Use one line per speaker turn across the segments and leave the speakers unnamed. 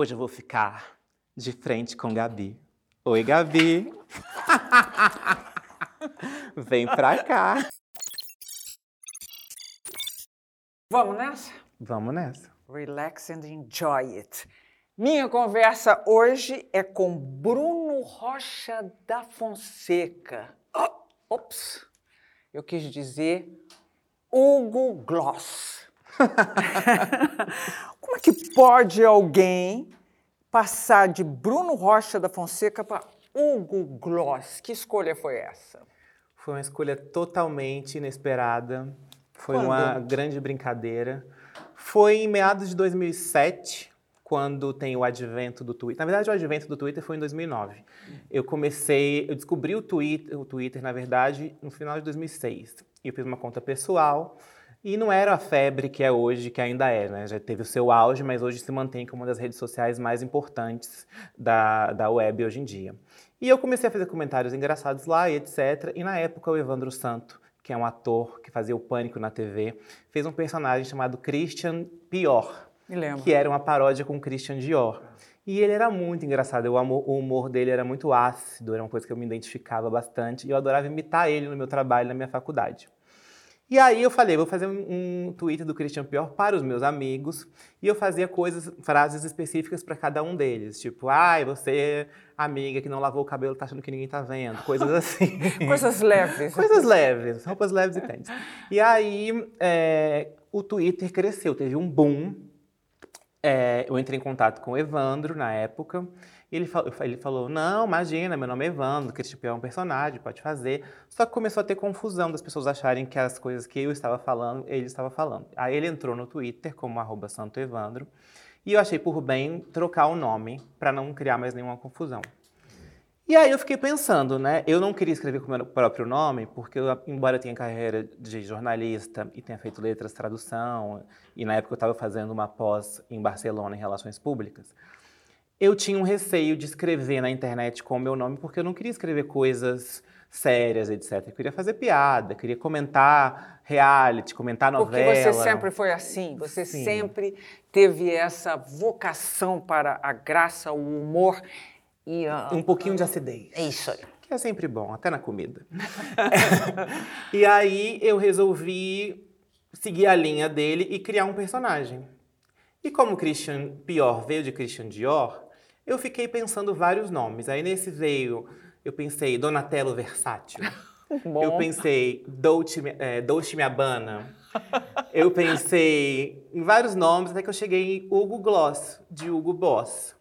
Hoje eu vou ficar de frente com Gabi. Oi, Gabi. Vem pra cá.
Vamos nessa?
Vamos nessa.
Relax and enjoy it. Minha conversa hoje é com Bruno Rocha da Fonseca. Oh, ops, eu quis dizer Hugo Gloss. Como é que pode alguém passar de Bruno Rocha da Fonseca para Hugo Gloss? Que escolha foi essa?
Foi uma escolha totalmente inesperada. Foi
Quando?
uma grande brincadeira. Foi em meados de 2007, quando tem o advento do Twitter. Na verdade, o advento do Twitter foi em 2009. Eu comecei, eu descobri o Twitter, o Twitter, na verdade, no final de 2006. Eu fiz uma conta pessoal e não era a febre que é hoje, que ainda é, né? Já teve o seu auge, mas hoje se mantém como uma das redes sociais mais importantes da, da web hoje em dia. E eu comecei a fazer comentários engraçados lá e etc. E na época o Evandro Santo, que é um ator que fazia o Pânico na TV, fez um personagem chamado Christian Pior,
Me lembro.
que era uma paródia com Christian Dior. E ele era muito engraçado, o humor dele era muito ácido, era uma coisa que eu me identificava bastante, e eu adorava imitar ele no meu trabalho, na minha faculdade. E aí eu falei, vou fazer um, um Twitter do Christian Pior para os meus amigos, e eu fazia coisas, frases específicas para cada um deles, tipo, ai, você, amiga que não lavou o cabelo, tá achando que ninguém tá vendo, coisas assim.
Coisas leves.
Coisas leves, roupas leves e tênis. E aí, é, o Twitter cresceu, teve um boom. É, eu entrei em contato com o Evandro na época. Ele, fal- ele falou: Não, imagina, meu nome é Evandro, que tipo é um personagem, pode fazer. Só que começou a ter confusão das pessoas acharem que as coisas que eu estava falando, ele estava falando. Aí ele entrou no Twitter como arroba Santo Evandro. E eu achei por bem trocar o nome para não criar mais nenhuma confusão. E aí eu fiquei pensando, né? Eu não queria escrever com o meu próprio nome, porque eu, embora eu tenha carreira de jornalista e tenha feito letras, tradução, e na época eu estava fazendo uma pós em Barcelona em relações públicas, eu tinha um receio de escrever na internet com o meu nome, porque eu não queria escrever coisas sérias, etc. Eu queria fazer piada, queria comentar reality, comentar
Porque
novela.
você sempre foi assim, você
Sim.
sempre teve essa vocação para a graça, o humor e a...
Um pouquinho de acidez.
É isso aí.
Que é sempre bom, até na comida. e aí eu resolvi seguir a linha dele e criar um personagem. E como Christian Pior veio de Christian Dior, eu fiquei pensando vários nomes. Aí nesse veio, eu pensei Donatello Versátil.
Bom.
Eu pensei Dolce, é, Dolce. Eu pensei em vários nomes, até que eu cheguei em Hugo Gloss, de Hugo Boss.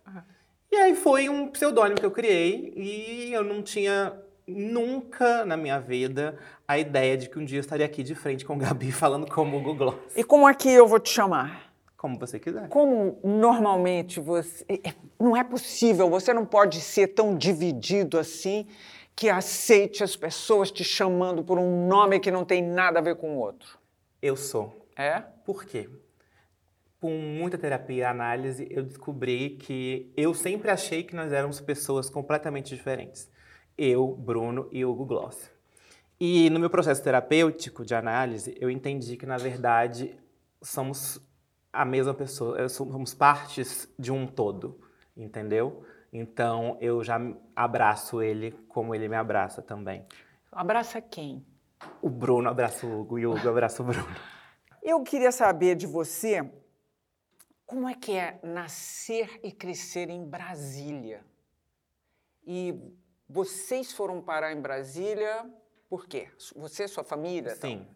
E aí foi um pseudônimo que eu criei e eu não tinha nunca na minha vida a ideia de que um dia eu estaria aqui de frente com o Gabi falando como Hugo Gloss.
E como é que eu vou te chamar?
Como você quiser.
Como normalmente você. é- Não é possível, você não pode ser tão dividido assim que aceite as pessoas te chamando por um nome que não tem nada a ver com o outro.
Eu sou.
É?
Por quê? Com muita terapia e análise, eu descobri que eu sempre achei que nós éramos pessoas completamente diferentes. Eu, Bruno e Hugo Gloss. E no meu processo terapêutico de análise, eu entendi que, na verdade, somos a mesma pessoa, somos partes de um todo, entendeu? Então, eu já abraço ele como ele me abraça também.
Abraça quem?
O Bruno abraça o Hugo e o Hugo abraça o Bruno.
Eu queria saber de você como é que é nascer e crescer em Brasília. E vocês foram parar em Brasília por quê? Você sua família?
Sim.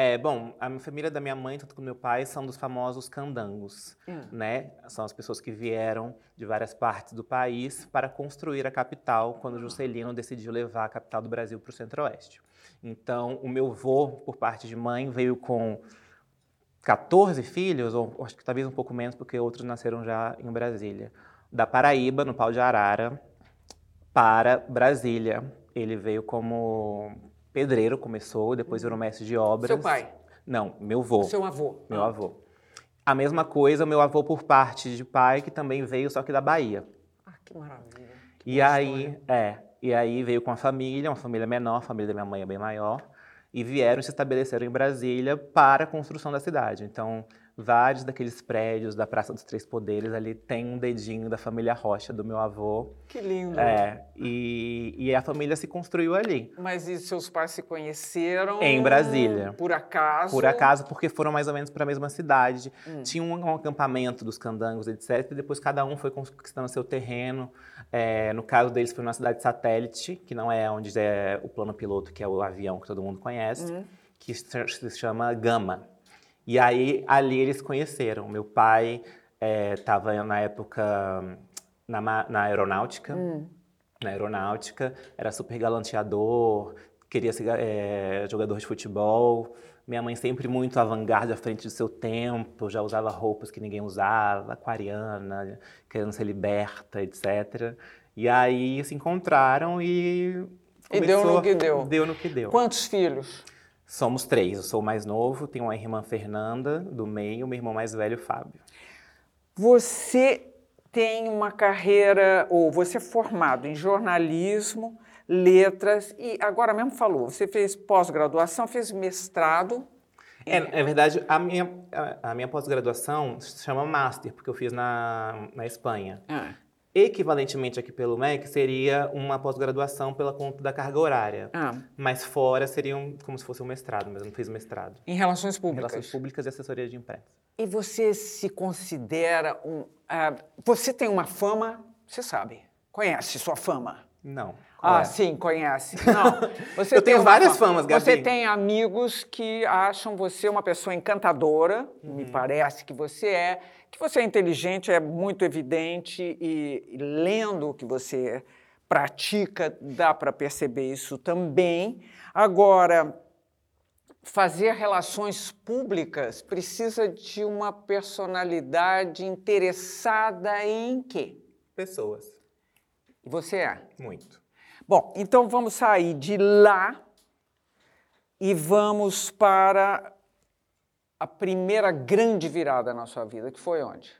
É, bom, a minha família da minha mãe, tanto como meu pai, são dos famosos candangos,
Hum.
né? São as pessoas que vieram de várias partes do país para construir a capital quando Juscelino decidiu levar a capital do Brasil para o Centro-Oeste. Então, o meu avô, por parte de mãe, veio com 14 filhos, ou acho que talvez um pouco menos, porque outros nasceram já em Brasília. Da Paraíba, no pau de arara, para Brasília. Ele veio como pedreiro, começou, depois virou mestre de obras.
Seu pai?
Não, meu avô.
Seu avô?
Meu
Ah.
avô. A mesma coisa, meu avô por parte de pai, que também veio, só que da Bahia.
Ah, que maravilha.
E
boa
aí,
história.
é, e aí veio com a família, uma família menor, a família da minha mãe é bem maior, e vieram e se estabeleceram em Brasília para a construção da cidade. Então, vários daqueles prédios da Praça dos Três Poderes ali tem um dedinho da família Rocha, do meu avô.
Que lindo.
É, e, e a família se construiu ali.
Mas e seus pais se conheceram?
Em Brasília.
Por acaso?
Por acaso, porque foram mais ou menos para a mesma cidade. Hum. Tinha um, um, acampamento dos candangos, etc. E depois cada um foi conquistando seu terreno. É, no caso deles, foi numa cidade satélite, que não é onde é o plano piloto, que é o avião que todo mundo conhece, hum. que se chama Gama. E aí, ali eles conheceram. Meu pai estava é, na época na, na aeronáutica, hum. na aeronáutica, era super galanteador, queria ser é, jogador de futebol. Minha mãe sempre muito avant-garde à frente do seu tempo, já usava roupas que ninguém usava, aquariana, querendo ser liberta, etc. E aí se encontraram e.
E deu no que deu.
Deu no que deu.
Quantos filhos?
Somos três. Eu sou o mais novo, tenho uma irmã Fernanda, do meio, meu irmão mais velho, Fábio.
Você tem uma carreira, ou você é formado em jornalismo, letras, e agora mesmo falou, você fez pós-graduação, fez mestrado.
É, é verdade, a minha, a, a minha pós-graduação se chama Master, porque eu fiz na, na Espanha. Ah. Equivalentemente aqui pelo MEC, seria uma pós-graduação pela conta da carga horária. Ah. Mas fora seria um, como se fosse um mestrado, mas eu não fiz mestrado.
Em Relações Públicas?
Em Relações Públicas e Assessoria de Imprensa.
E você se considera um... Uh, você tem uma fama, você sabe, conhece sua fama?
Não.
Ah, é? sim, conhece. Não,
você eu tenho várias fama. famas, Gabi.
Você tem amigos que acham você uma pessoa encantadora, uhum. me parece que você é, que você é inteligente, é muito evidente e, e lendo o que você pratica, dá para perceber isso também. Agora, fazer relações públicas precisa de uma personalidade interessada em quê?
Pessoas.
Você é?
Muito.
Bom, então vamos sair de lá e vamos para a primeira grande virada na sua vida, que foi onde?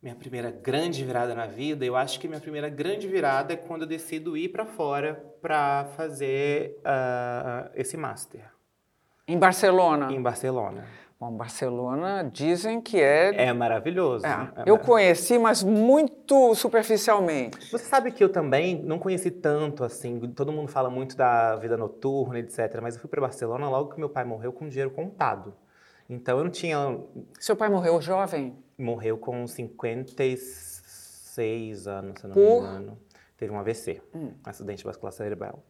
Minha primeira grande virada na vida, eu acho que minha primeira grande virada é quando eu decido ir para fora para fazer uh, esse master.
Em Barcelona?
Em Barcelona.
Bom, Barcelona dizem que é.
É maravilhoso. É.
É eu conheci, mas muito superficialmente.
Você sabe que eu também não conheci tanto assim. Todo mundo fala muito da vida noturna, etc. Mas eu fui para Barcelona logo que meu pai morreu com dinheiro contado. Então eu não tinha.
Seu pai morreu jovem?
Morreu com 56 anos, se não
Por?
me engano. Teve um AVC, hum. um acidente vascular cerebral.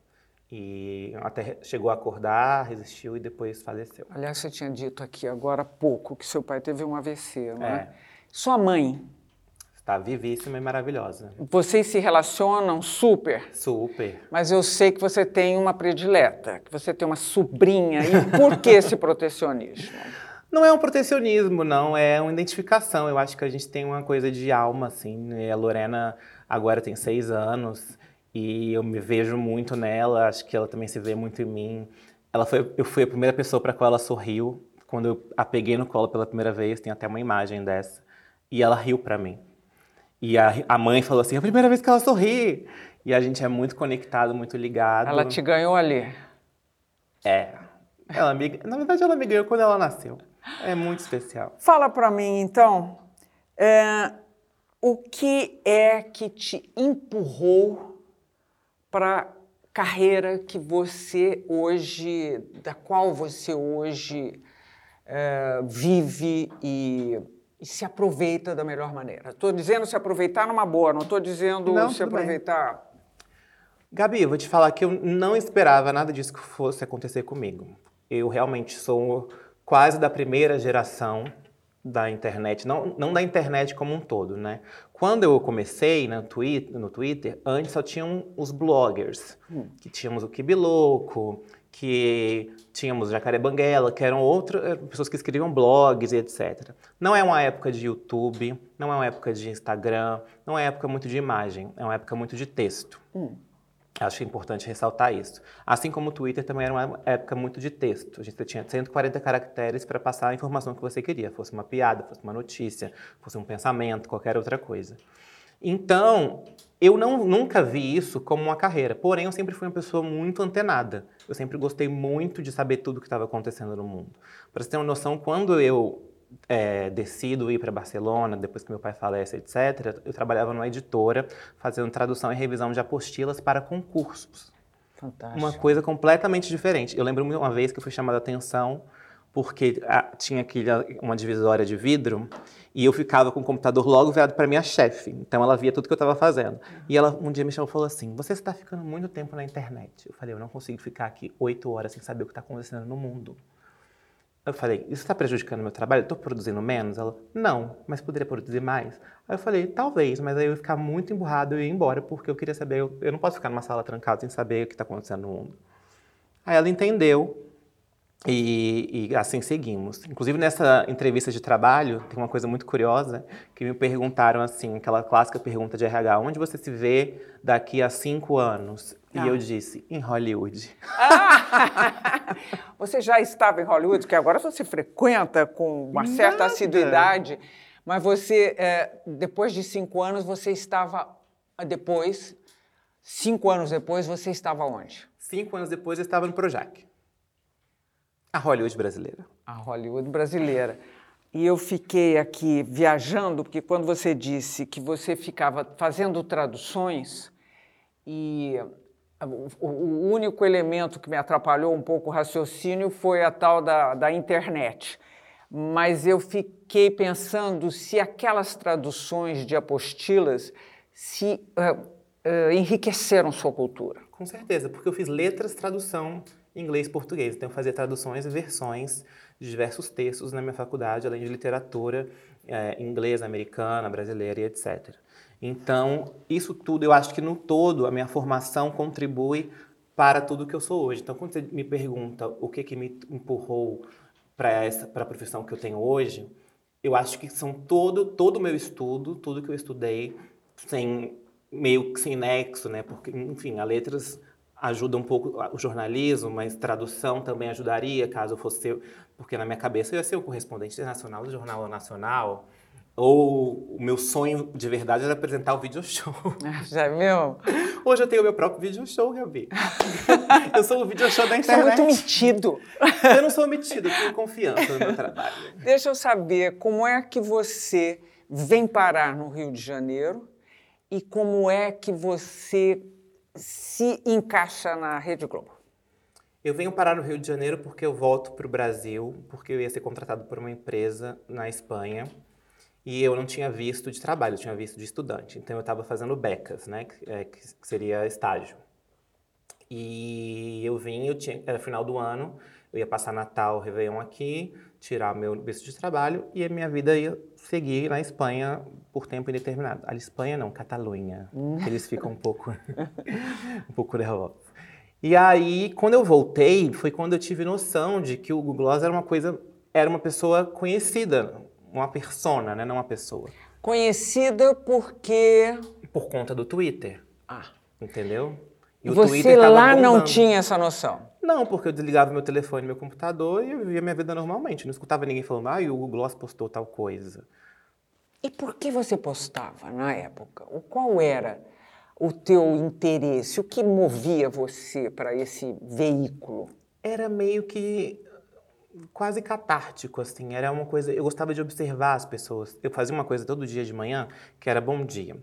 E até chegou a acordar, resistiu e depois faleceu.
Aliás, você tinha dito aqui agora há pouco que seu pai teve um AVC, não é? é? Sua mãe?
Está vivíssima e maravilhosa.
Vocês se relacionam super?
Super.
Mas eu sei que você tem uma predileta, que você tem uma sobrinha. E por que esse protecionismo?
Não é um protecionismo, não. É uma identificação. Eu acho que a gente tem uma coisa de alma, assim. Né? A Lorena agora tem seis anos. E eu me vejo muito nela, acho que ela também se vê muito em mim. Ela foi, eu fui a primeira pessoa para a qual ela sorriu quando eu a peguei no colo pela primeira vez, tem até uma imagem dessa. E ela riu para mim. E a, a mãe falou assim: é a primeira vez que ela sorri. E a gente é muito conectado, muito ligado.
Ela te ganhou ali.
É. Ela me, na verdade, ela me ganhou quando ela nasceu. É muito especial.
Fala para mim, então, é, o que é que te empurrou para a carreira que você hoje, da qual você hoje é, vive e, e, se aproveita da melhor maneira. Estou dizendo se aproveitar numa boa, não estou dizendo não, se aproveitar. Bem.
Gabi, vou te falar que eu não esperava nada disso que fosse acontecer comigo. Eu realmente sou quase da primeira geração da internet, não, não da internet como um todo, né? Quando eu comecei no Twitter, no Twitter antes só tinham os bloggers, hum. que tínhamos o Kibiloco, que tínhamos o Jacaré Banguela, que eram outras eh, pessoas que escreviam blogs e etc. Não é uma época de YouTube, não é uma época de Instagram, não é uma época muito de imagem, é uma época muito de texto. Hum. Acho importante ressaltar isso. Assim como o Twitter também era uma época muito de texto. A gente tinha 140 caracteres para passar a informação que você queria, fosse uma piada, fosse uma notícia, fosse um pensamento, qualquer outra coisa. Então, eu não, nunca vi isso como uma carreira. Porém, eu sempre fui uma pessoa muito antenada. Eu sempre gostei muito de saber tudo o que estava acontecendo no mundo. Para você ter uma noção, quando eu é, decido ir para Barcelona, depois que meu pai falece, etc., eu trabalhava numa editora fazendo tradução e revisão de apostilas para concursos.
Fantástico.
Uma coisa completamente diferente. Eu lembro uma vez que eu fui chamada a atenção porque ah, tinha aquele, uma divisória de vidro e eu ficava com o computador logo virado para minha chefe. Então ela via tudo que eu estava fazendo. E ela um dia me chamou e falou assim: Você está ficando muito tempo na internet. Eu falei: Eu não consigo ficar aqui oito horas sem saber o que está acontecendo no mundo. Eu falei, isso está prejudicando meu trabalho? Estou produzindo menos? Ela, não, mas poderia produzir mais? Aí eu falei, talvez, mas aí eu ia ficar muito emburrado e ia embora, porque eu queria saber, eu, eu não posso ficar numa sala trancada sem saber o que está acontecendo no mundo. Aí ela entendeu e, e, assim seguimos. Inclusive nessa entrevista de trabalho, tem uma coisa muito curiosa, que me perguntaram assim, aquela clássica pergunta de RH, onde você se vê daqui a cinco anos? Ah. E eu disse, em Hollywood.
Ah! você já estava em Hollywood, que agora você frequenta com uma certa Nada. assiduidade, mas você, é, depois de cinco anos, você estava, depois, cinco anos depois, você estava onde?
Cinco anos depois eu estava no Projac. A Hollywood brasileira.
A Hollywood brasileira. E eu fiquei aqui viajando, porque quando você disse que você ficava fazendo traduções, e o único elemento que me atrapalhou um pouco o raciocínio foi a tal da, da internet. Mas eu fiquei pensando se aquelas traduções de apostilas se uh, uh, enriqueceram sua cultura.
Com certeza, porque eu fiz letras, tradução inglês e português. Então, eu fazia traduções e versões de diversos textos na minha faculdade, além de literatura é, inglesa, americana, brasileira e etc. Então, isso tudo, eu acho que no todo, a minha formação contribui para tudo que eu sou hoje. Então, quando você me pergunta o que, que me empurrou para a profissão que eu tenho hoje, eu acho que são todo todo o meu estudo, tudo que eu estudei, sem meio que sem nexo, né? Porque, enfim, a letras ajuda um pouco o jornalismo, mas tradução também ajudaria, caso fosse, porque na minha cabeça eu ia ser o correspondente internacional do Jornal Nacional, ou o meu sonho de verdade era apresentar o video show.
Já viu?
Hoje eu tenho o meu próprio video show, Gabi. eu sou o video show da internet.
Você é muito metido.
Eu não sou metido, eu tenho confiança no meu trabalho.
Deixa eu saber como é que você vem parar no Rio de Janeiro e como é que você se encaixa na Rede Globo?
Eu venho parar no Rio de Janeiro porque eu volto para o Brasil, porque eu ia ser contratado por uma empresa na Espanha e eu não tinha visto de trabalho, eu tinha visto de estudante. Então eu estava fazendo becas, né, que, é, que, seria estágio. E eu vim, eu tinha, era final do ano, eu ia passar Natal, Réveillon aqui, tirar meu visto de trabalho e a minha vida ia seguir na Espanha por tempo indeterminado. A Espanha não, Catalunha. Hum. Eles ficam um pouco, um pouco nervosos. E aí, quando eu voltei, foi quando eu tive noção de que o Google Gloss era uma coisa, era uma pessoa conhecida, uma persona, né, não uma pessoa.
Conhecida porque
por conta do Twitter.
Ah,
entendeu?
E Você lá não tinha essa noção?
Não, porque eu desligava meu telefone, meu computador e eu vivia minha vida normalmente. Não escutava ninguém falando, ah, o Google Gloss postou tal coisa.
E por que você postava na época? O qual era o teu interesse? O que movia você para esse veículo?
Era meio que quase catártico, assim. Era uma coisa. Eu gostava de observar as pessoas. Eu fazia uma coisa todo dia de manhã que era bom dia.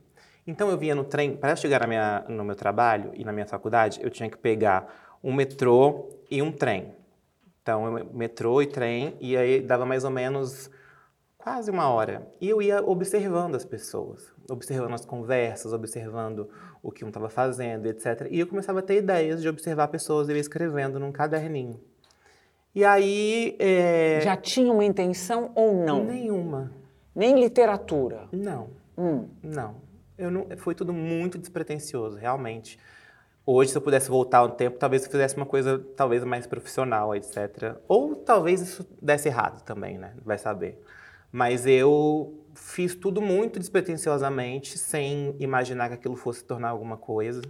Então eu via no trem, para chegar na minha, no meu trabalho e na minha faculdade, eu tinha que pegar um metrô e um trem. Então, metrô e trem, e aí dava mais ou menos quase uma hora. E eu ia observando as pessoas, observando as conversas, observando o que um estava fazendo, etc. E eu começava a ter ideias de observar pessoas, eu ia escrevendo num caderninho. E aí. É...
Já tinha uma intenção ou não?
Nenhuma.
Nem literatura?
Não.
Hum.
Não. Eu não. Foi tudo muito despretensioso, realmente. Hoje, se eu pudesse voltar um tempo, talvez eu fizesse uma coisa talvez mais profissional, etc. Ou talvez isso desse errado também, né? Vai saber. Mas eu fiz tudo muito despretensiosamente, sem imaginar que aquilo fosse tornar alguma coisa.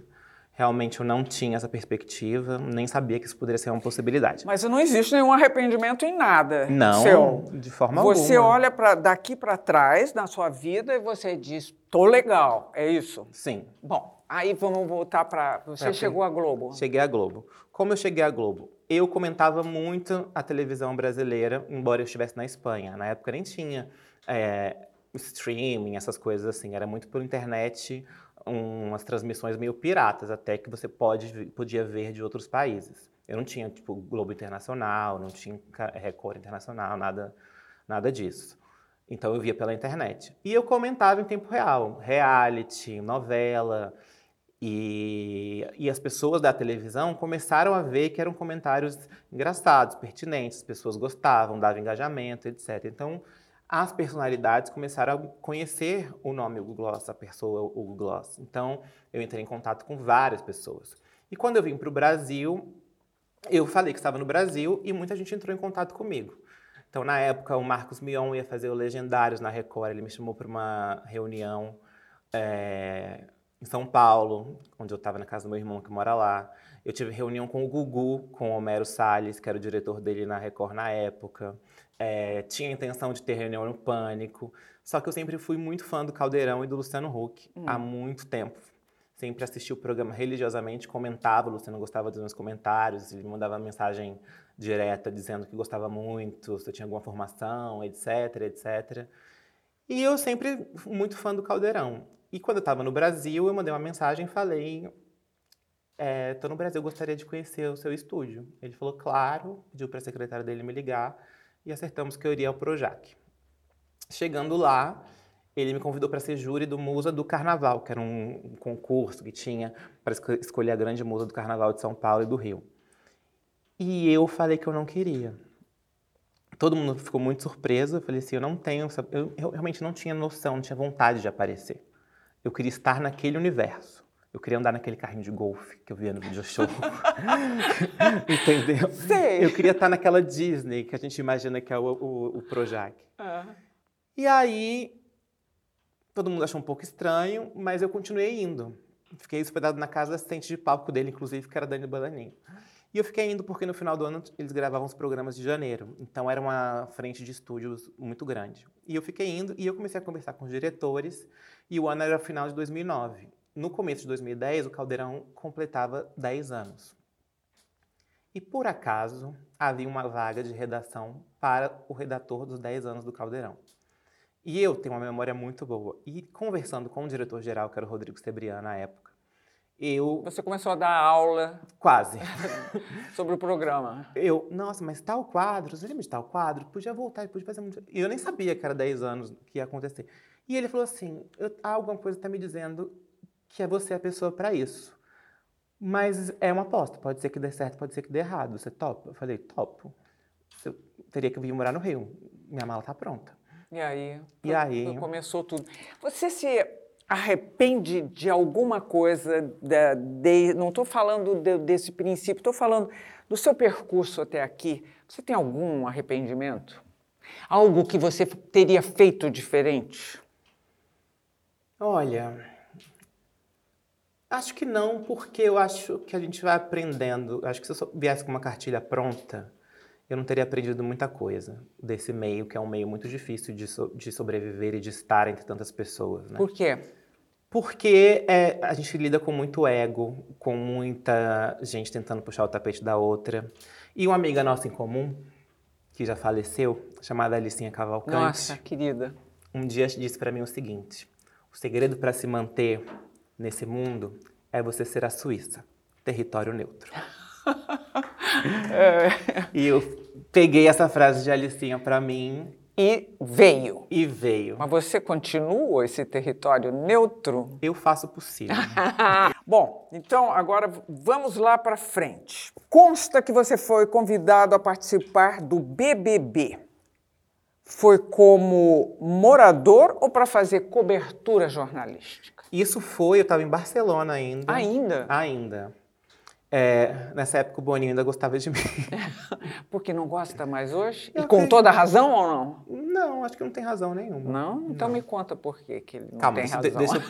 Realmente eu não tinha essa perspectiva, nem sabia que isso poderia ser uma possibilidade.
Mas não existe nenhum arrependimento em nada.
Não,
seu.
de forma
você
alguma.
Você olha para daqui para trás na sua vida e você diz: "Tô legal". É isso?
Sim.
Bom, Aí vamos voltar para. Você chegou à Globo.
Cheguei à Globo. Como eu cheguei à Globo? eu comentava muito a televisão brasileira, embora eu estivesse na Espanha. Na época nem tinha é, streaming, essas coisas assim. Era muito por internet, umas transmissões meio piratas, até que você pode, podia ver de outros países. Eu não tinha, tipo, Globo Internacional, não tinha Record Internacional, nada, nada disso. Então eu via pela internet. E eu comentava em tempo real, reality, novela. E, e as pessoas da televisão começaram a ver que eram comentários engraçados, pertinentes, as pessoas gostavam, dava engajamento, etc. Então as personalidades começaram a conhecer o nome Hugo Gloss, a pessoa Hugo Gloss. Então eu entrei em contato com várias pessoas. E quando eu vim para o Brasil, eu falei que estava no Brasil e muita gente entrou em contato comigo. Então, na época, o Marcos Mion ia fazer o Legendários na Record. Ele me chamou para uma reunião é, em São Paulo, onde eu estava na casa do meu irmão que mora lá. Eu tive reunião com o Gugu, com o Homero Salles, que era o diretor dele na Record na época. É, tinha a intenção de ter reunião no Pânico. Só que eu sempre fui muito fã do Caldeirão e do Luciano Huck, hum. há muito tempo. Sempre assisti o programa religiosamente, comentava, o Luciano gostava dos meus comentários, ele me mandava mensagem direta dizendo que gostava muito, se eu tinha alguma formação, etc, etc. E eu sempre muito fã do Caldeirão. E quando eu estava no Brasil, eu mandei uma mensagem e falei: Estou é, no Brasil, gostaria de conhecer o seu estúdio. Ele falou: Claro, pediu para a secretária dele me ligar e acertamos que eu iria ao Projac. Chegando lá, ele me convidou para ser júri do Musa do Carnaval, que era um concurso que tinha para escolher a grande musa do Carnaval de São Paulo e do Rio. E eu falei que eu não queria. Todo mundo ficou muito surpreso. Eu falei assim: eu não tenho. Eu, realmente não tinha noção, não tinha vontade de aparecer. Eu queria estar naquele universo. Eu queria andar naquele carrinho de golfe que eu via no video show. Entendeu?
Sei.
Eu queria estar naquela Disney que a gente imagina que é o, o, o Projac. Uhum. E aí, todo mundo achou um pouco estranho, mas eu continuei indo. Fiquei hospedado na casa assistente de palco dele, inclusive, que era Dani Balaninho. E eu fiquei indo porque no final do ano eles gravavam os programas de janeiro. Então era uma frente de estúdios muito grande. E eu fiquei indo e eu comecei a conversar com os diretores. E o ano era o final de 2009. No começo de 2010, o Caldeirão completava 10 anos. E por acaso havia uma vaga de redação para o redator dos 10 anos do Caldeirão. E eu tenho uma memória muito boa. E conversando com o diretor-geral, que era o Rodrigo Sebriano na época, eu.
Você começou a dar aula.
Quase.
sobre o programa.
Eu, nossa, mas tal quadro, você lembra de tal quadro? Podia voltar, podia fazer muito. E eu nem sabia que era 10 anos que ia acontecer. E ele falou assim: alguma coisa está me dizendo que é você a pessoa para isso. Mas é uma aposta, pode ser que dê certo, pode ser que dê errado. Você topa? Eu falei: topo. Eu teria que vir morar no Rio. Minha mala tá pronta.
E aí?
E aí?
Começou tudo. Você se arrepende de alguma coisa, de, de, não estou falando de, desse princípio, estou falando do seu percurso até aqui. Você tem algum arrependimento? Algo que você teria feito diferente?
Olha, acho que não, porque eu acho que a gente vai aprendendo. Acho que se eu viesse com uma cartilha pronta, eu não teria aprendido muita coisa desse meio, que é um meio muito difícil de, so, de sobreviver e de estar entre tantas pessoas. Né?
Por quê?
Porque é, a gente lida com muito ego, com muita gente tentando puxar o tapete da outra. E uma amiga nossa em comum, que já faleceu, chamada Alicinha Cavalcante.
Nossa, querida.
Um dia disse para mim o seguinte: o segredo para se manter nesse mundo é você ser a Suíça, território neutro. é. E eu peguei essa frase de Alicinha para mim
e veio.
E veio.
Mas você continua esse território neutro?
Eu faço o possível.
Bom, então agora vamos lá para frente. Consta que você foi convidado a participar do BBB. Foi como morador ou para fazer cobertura jornalística?
Isso foi, eu estava em Barcelona ainda.
Ainda?
Ainda. É, nessa época o Boninho ainda gostava de mim.
Porque não gosta mais hoje? Eu e com toda razão ou não?
Não, acho que não tem razão nenhuma.
Não? Então não. me conta por que ele não Calma, tem razão.
Deixa eu,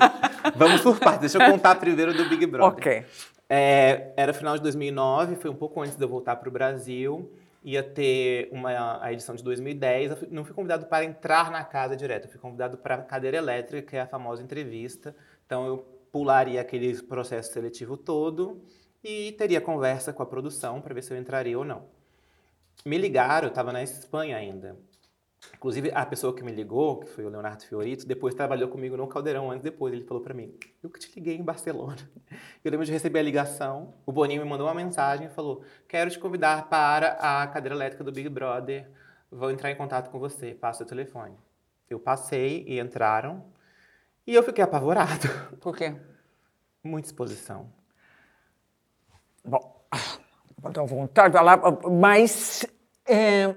vamos por partes, deixa eu contar primeiro do Big Brother.
Ok.
É, era final de 2009, foi um pouco antes de eu voltar para o Brasil. Ia ter uma, a edição de 2010. Eu fui, não fui convidado para entrar na casa direto, eu fui convidado para a cadeira elétrica, que é a famosa entrevista. Então eu pularia aquele processo seletivo todo e teria conversa com a produção para ver se eu entraria ou não. Me ligaram, eu estava na Espanha ainda. Inclusive, a pessoa que me ligou, que foi o Leonardo Fiorito, depois trabalhou comigo no Caldeirão, anos depois. Ele falou para mim, eu que te liguei em Barcelona. Eu lembro de receber a ligação, o Boninho me mandou uma mensagem e falou, quero te convidar para a cadeira elétrica do Big Brother, vou entrar em contato com você, passa o telefone. Eu passei e entraram, e eu fiquei apavorado.
Por quê?
Muita exposição.
Bom, vou dar vontade de falar, mas... É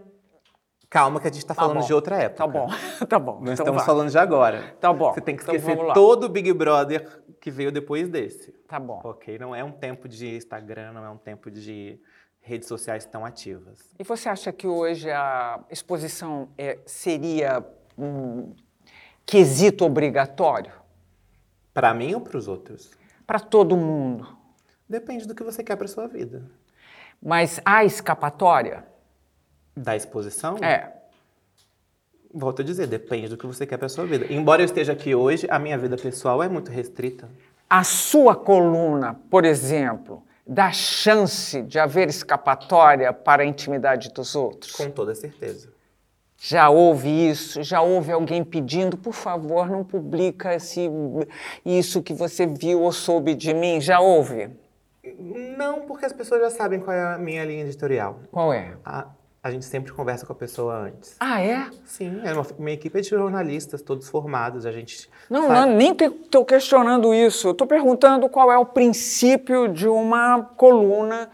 Calma que a gente está falando
bom.
de outra época.
Tá bom, tá bom.
Nós
então
estamos
vai.
falando de agora.
Tá bom.
Você tem que
Então
esquecer
lá.
todo o Big Brother que veio depois desse.
Tá bom.
Ok? Não é um tempo de Instagram, não é um tempo de redes sociais tão ativas.
E você acha que hoje a exposição é, seria um quesito obrigatório
Para mim ou para os outros?
para todo mundo?
Depende do que você quer para sua vida.
Mas há escapatória?
Da exposição?
É.
Volto a dizer, depende do que você quer para sua vida. Embora eu esteja aqui hoje, a minha vida pessoal é muito restrita.
A sua coluna, por exemplo, dá chance de haver escapatória para a intimidade dos outros?
Com toda certeza.
Já houve isso? Já houve alguém pedindo, por favor, não publica esse, isso que você viu ou soube de mim? Já houve?
Não, porque as pessoas já sabem qual é a minha linha editorial.
Qual é?
A, a gente sempre conversa com a pessoa antes.
Ah, é?
Sim, é uma, minha equipe é de jornalistas, todos formados. A gente.
Não,
faz-
não nem estou questionando isso. Estou perguntando qual é o princípio de uma coluna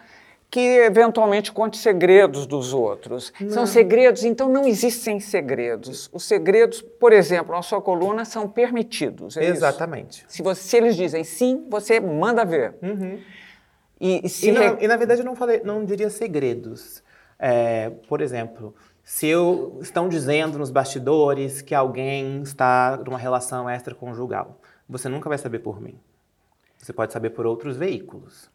que eventualmente conte segredos dos outros. São segredos, então não existem segredos. Os segredos, por exemplo, na sua coluna são permitidos. É isso?
Exatamente.
Se, você, se eles dizem sim, você manda ver.
Uhum.
E, e
E, na,
re-
e, na verdade eu não falei, não diria segredos. É, por exemplo, se eu, estão dizendo nos bastidores que alguém está numa relação extraconjugal, você nunca vai saber por mim. Você pode saber por outros veículos.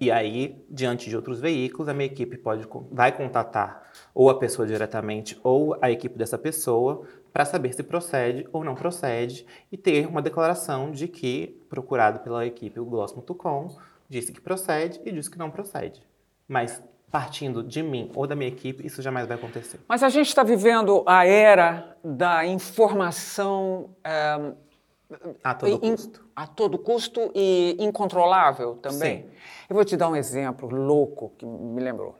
E aí, diante de outros veículos, a minha equipe pode, vai contatar ou a pessoa diretamente ou a equipe dessa pessoa para saber se procede ou não procede e ter uma declaração de que, procurado pela equipe, o Gloss.com, disse que procede e disse que não procede. Mas partindo de mim ou da minha equipe, isso jamais vai acontecer.
Mas a gente está vivendo a era da informação eh,
A todo
in-
custo.
a todo custo e incontrolável também.
Sim.
Eu vou te dar um exemplo louco que me lembrou.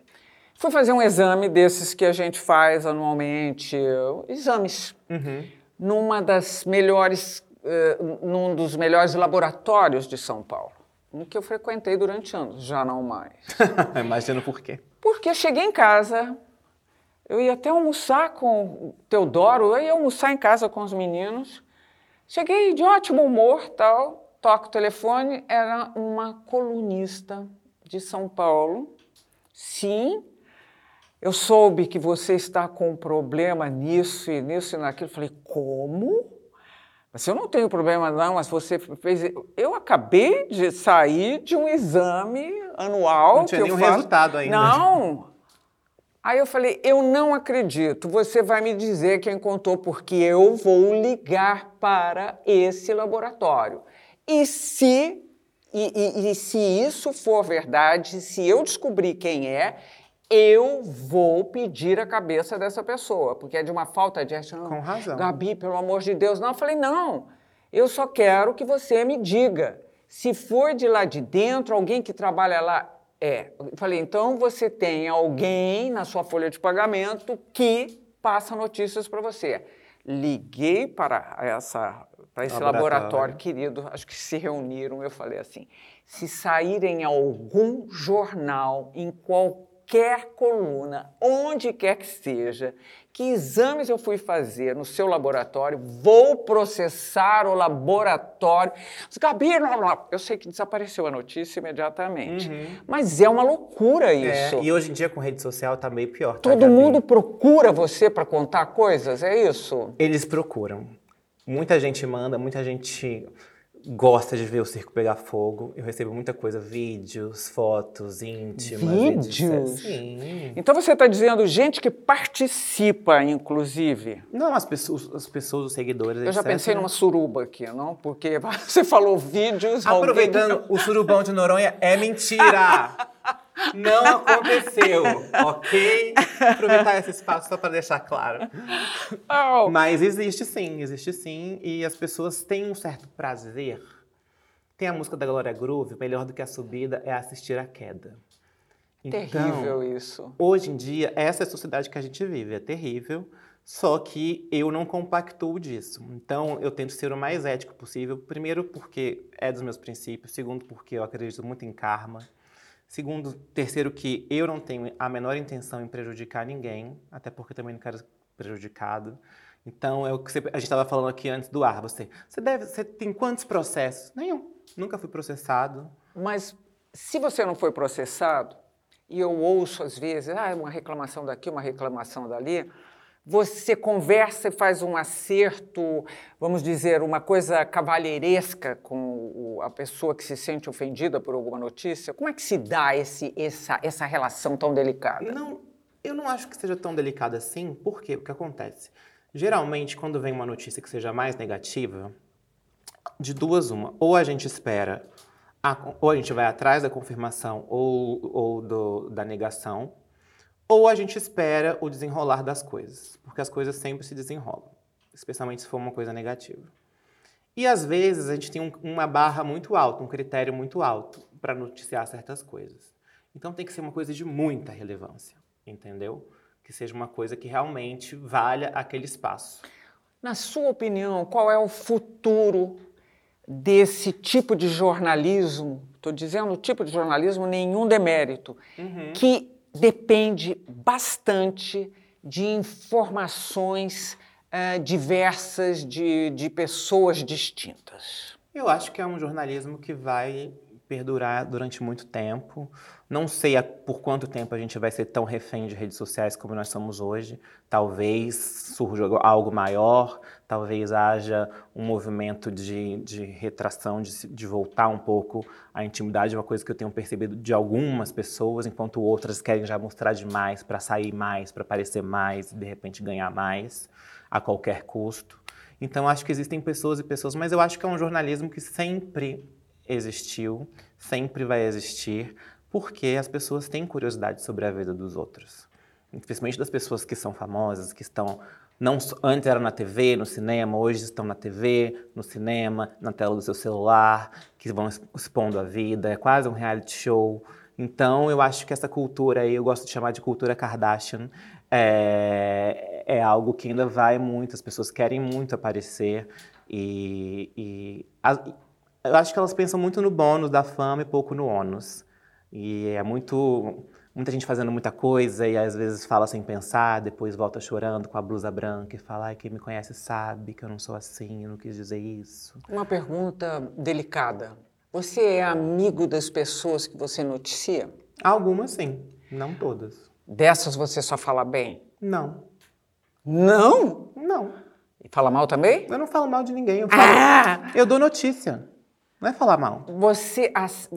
Fui fazer um exame desses que a gente faz anualmente, exames,
Uhum.
numa das melhores, eh, num dos melhores laboratórios de São Paulo, um que eu frequentei durante anos, já não mais.
Imagino por quê.
Porque cheguei em casa, eu ia até almoçar com o Teodoro, eu ia almoçar em casa com os meninos. Cheguei de ótimo humor, tal, toco o telefone, era uma colunista de São Paulo. Sim, eu soube que você está com um problema nisso e nisso e naquilo. Falei, como? Mas eu não tenho problema não, mas você fez... Eu acabei de sair de um exame anual
Não tinha nenhum
faço.
resultado ainda.
Não. Aí eu falei, eu não acredito. Você vai me dizer quem contou, porque eu vou ligar para esse laboratório. E se, e, e- e se isso for verdade, se eu descobrir quem é, eu vou pedir a cabeça dessa pessoa, porque é de uma falta de ética.
Com razão.
Gabi, pelo amor de Deus. Não, eu falei, não. Eu só quero que você me diga. Se for de lá de dentro, alguém que trabalha lá. É. Eu falei, então você tem alguém na sua folha de pagamento que passa notícias para você. Liguei para essa para esse
Laboratório.
laboratório. querido, acho que se reuniram, eu falei assim: se sair em algum jornal, em qualquer coluna, onde quer que seja, que exames eu fui fazer no seu laboratório, vou processar o laboratório. Gabi, não, não. eu sei que desapareceu a notícia imediatamente, mas é uma loucura isso.
É, e hoje em dia com rede social tá meio pior. tá,
Todo
Gabi?
mundo procura você para contar coisas, é isso?
Eles procuram. Muita gente manda, muita gente gosta de ver o circo pegar fogo. Eu recebo muita coisa, vídeos, fotos íntimas.
Vídeos?
Sim.
Então você está dizendo gente que participa, inclusive.
Não, as pessoas, as pessoas os seguidores.
Eu já
etc.
pensei numa suruba aqui, não? Porque você falou vídeos.
Aproveitando, o surubão de Noronha é mentira! Não aconteceu, ok? Aproveitar esse espaço só para deixar claro.
Oh,
Mas existe sim, existe sim. E as pessoas têm um certo prazer. Tem a música da Glória Groove, melhor do que a subida é assistir a queda. Então,
terrível isso.
Hoje em dia, essa é a sociedade que a gente vive, é terrível, só que eu não compactuo disso. Então, eu tento ser o mais ético possível, primeiro porque é dos meus princípios, segundo porque eu acredito muito em karma, segundo, terceiro que eu não tenho a menor intenção em prejudicar ninguém, até porque também não quero ser prejudicado. Então, é o que você- a gente estava falando aqui antes do ar, você, você deve, você tem quantos processos? Nenhum, nunca fui processado.
Mas se você não foi processado, e eu ouço às vezes, ah, uma reclamação daqui, uma reclamação dali, você conversa e faz um acerto, vamos dizer, uma coisa cavalheiresca com a pessoa que se sente ofendida por alguma notícia? Como é que se dá esse, essa, essa relação tão delicada?
Não, eu não acho que seja tão delicado assim, porque o que acontece? Geralmente, quando vem uma notícia que seja mais negativa, de duas uma, ou a gente espera, a- ou a gente vai atrás da confirmação ou, ou do- da negação, ou a gente espera o desenrolar das coisas, porque as coisas sempre se desenrolam, especialmente se for uma coisa negativa. E às vezes a gente tem um- uma barra muito alta, um critério muito alto para noticiar certas coisas. Então tem que ser uma coisa de muita relevância, entendeu? Que seja uma coisa que realmente valha aquele espaço.
Na sua opinião, qual é o futuro desse tipo de jornalismo? Estou dizendo tipo de jornalismo, nenhum demérito, que depende bastante de informações eh, diversas de, de pessoas distintas.
Eu acho que é um jornalismo que vai perdurar durante muito tempo. Não sei a- por quanto tempo a gente vai ser tão refém de redes sociais como nós somos hoje. Talvez surja algo maior, talvez haja um movimento de, de retração, de, de voltar um pouco à intimidade, uma coisa que eu tenho percebido de algumas pessoas, enquanto outras querem já mostrar demais para sair mais, para parecer mais e de repente ganhar mais a qualquer custo. Então, acho que existem pessoas e pessoas, mas eu acho que é um jornalismo que sempre existiu, sempre vai existir, porque as pessoas têm curiosidade sobre a vida dos outros. Principalmente das pessoas que são famosas, que estão. Não, antes eram na TV, no cinema, hoje estão na TV, no cinema, na tela do seu celular, que vão exp- expondo a vida, é quase um reality show. Então, eu acho que essa cultura aí, eu gosto de chamar de cultura Kardashian, é, é algo que ainda vai muito, as pessoas querem muito aparecer e, e eu acho que elas pensam muito no bônus da fama e pouco no ônus. E é muito. Muita gente fazendo muita coisa e às vezes fala sem pensar, depois volta chorando com a blusa branca e fala: Ai, quem me conhece sabe que eu não sou assim, eu não quis dizer isso.
Uma pergunta delicada. Você é amigo das pessoas que você noticia?
Algumas sim, não todas.
Dessas você só fala bem?
Não,
Não?
não.
E fala mal também?
Eu não falo mal de ninguém, eu, falo,
Ah!
eu dou notícia. Não é falar mal.
Você,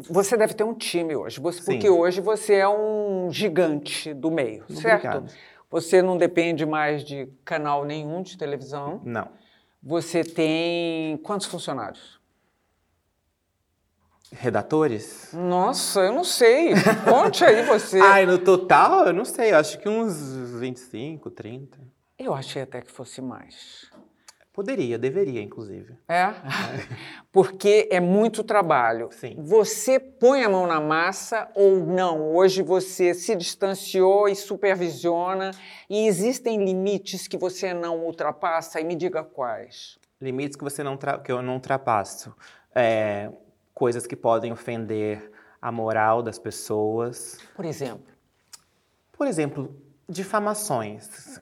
você deve ter um time hoje, você- porque hoje você é um gigante do meio, certo?
Obrigado.
Você não depende mais de canal nenhum de televisão.
Não.
Você tem quantos funcionários?
Redatores?
Nossa, eu não sei. Conte aí você.
Ai, no total, eu não sei, eu acho que uns 25, 30.
Eu achei até que fosse mais.
Poderia, deveria, inclusive.
É? Porque é muito trabalho.
Sim.
Você põe a mão na massa ou não? Hoje você se distanciou e supervisiona e existem limites que você não ultrapassa e me diga quais.
Limites que você não que eu não ultrapasso. É, coisas que podem ofender a moral das pessoas.
Por exemplo,
Por exemplo, difamações.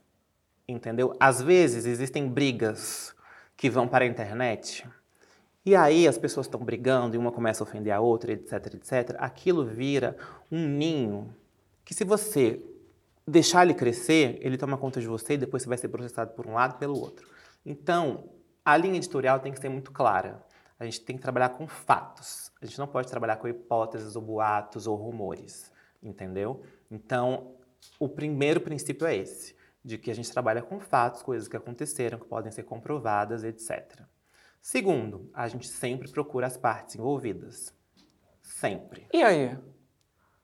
Entendeu? Às vezes existem brigas que vão para a internet. E aí as pessoas estão brigando e uma começa a ofender a outra, etc, etc. Aquilo vira um ninho que se você deixar ele crescer, ele toma conta de você e depois você vai ser processado por um lado e pelo outro. Então, a linha editorial tem que ser muito clara. A gente tem que trabalhar com fatos. A gente não pode trabalhar com hipóteses ou boatos ou rumores, entendeu? Então, o primeiro princípio é esse, de que a gente trabalha com fatos, coisas que aconteceram, que podem ser comprovadas, etc. Segundo, a gente sempre procura as partes envolvidas. Sempre.
E aí?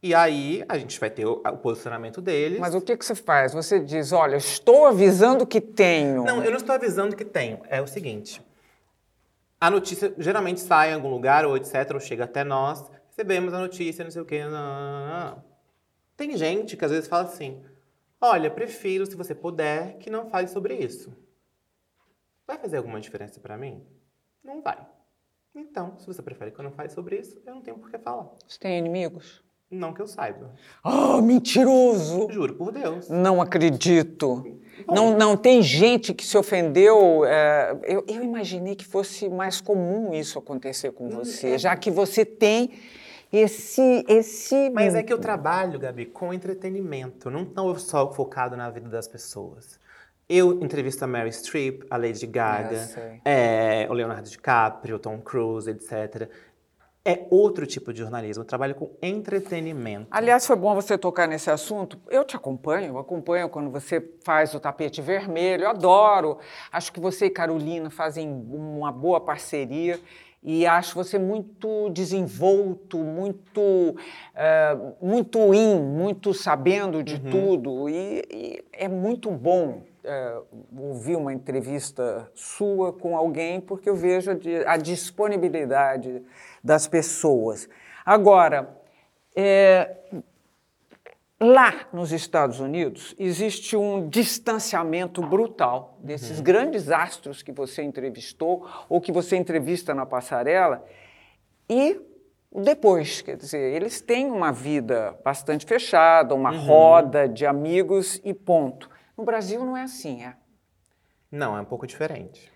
E aí a gente vai ter o, o posicionamento deles.
Mas o que, que você faz? Você diz, olha, estou avisando que tenho.
Não, eu não estou avisando que tenho. É o seguinte. A notícia geralmente sai em algum lugar, ou etc., ou chega até nós. Recebemos a notícia, não sei o quê. Não, não, não. Tem gente que às vezes fala assim: olha, prefiro, se você puder, que não fale sobre isso. Vai fazer alguma diferença para mim? Não vai. Então, se você prefere que eu não fale sobre isso, eu não tenho por que falar.
Você tem inimigos?
Não que eu saiba.
Ah, mentiroso!
Juro por Deus.
Não acredito. Não, não tem gente que se ofendeu. é, eu, eu imaginei que fosse mais comum isso acontecer com você,
é.
já que você tem esse, esse.
Mas é que eu trabalho, Gabi, com entretenimento. Não estou só focado na vida das pessoas. Eu entrevisto a Mary Streep, a Lady
Eu
Gaga, é, o Leonardo DiCaprio, o Tom Cruise, etc. É outro tipo de jornalismo. Eu trabalho com entretenimento.
Aliás, foi bom você tocar nesse assunto. Eu te acompanho, eu acompanho quando você faz o tapete vermelho, eu adoro. Acho que você e Carolina fazem uma boa parceria e acho você muito desenvolto, muito, eh, muito in, muito sabendo de tudo. E, e é muito bom eh, ouvir uma entrevista sua com alguém, porque eu vejo a, a disponibilidade das pessoas. Agora, é, lá nos Estados Unidos existe um distanciamento brutal desses grandes astros que você entrevistou ou que você entrevista na passarela e depois, quer dizer, eles têm uma vida bastante fechada, uma roda de amigos e ponto. No Brasil não é assim, é.
Não, é um pouco diferente.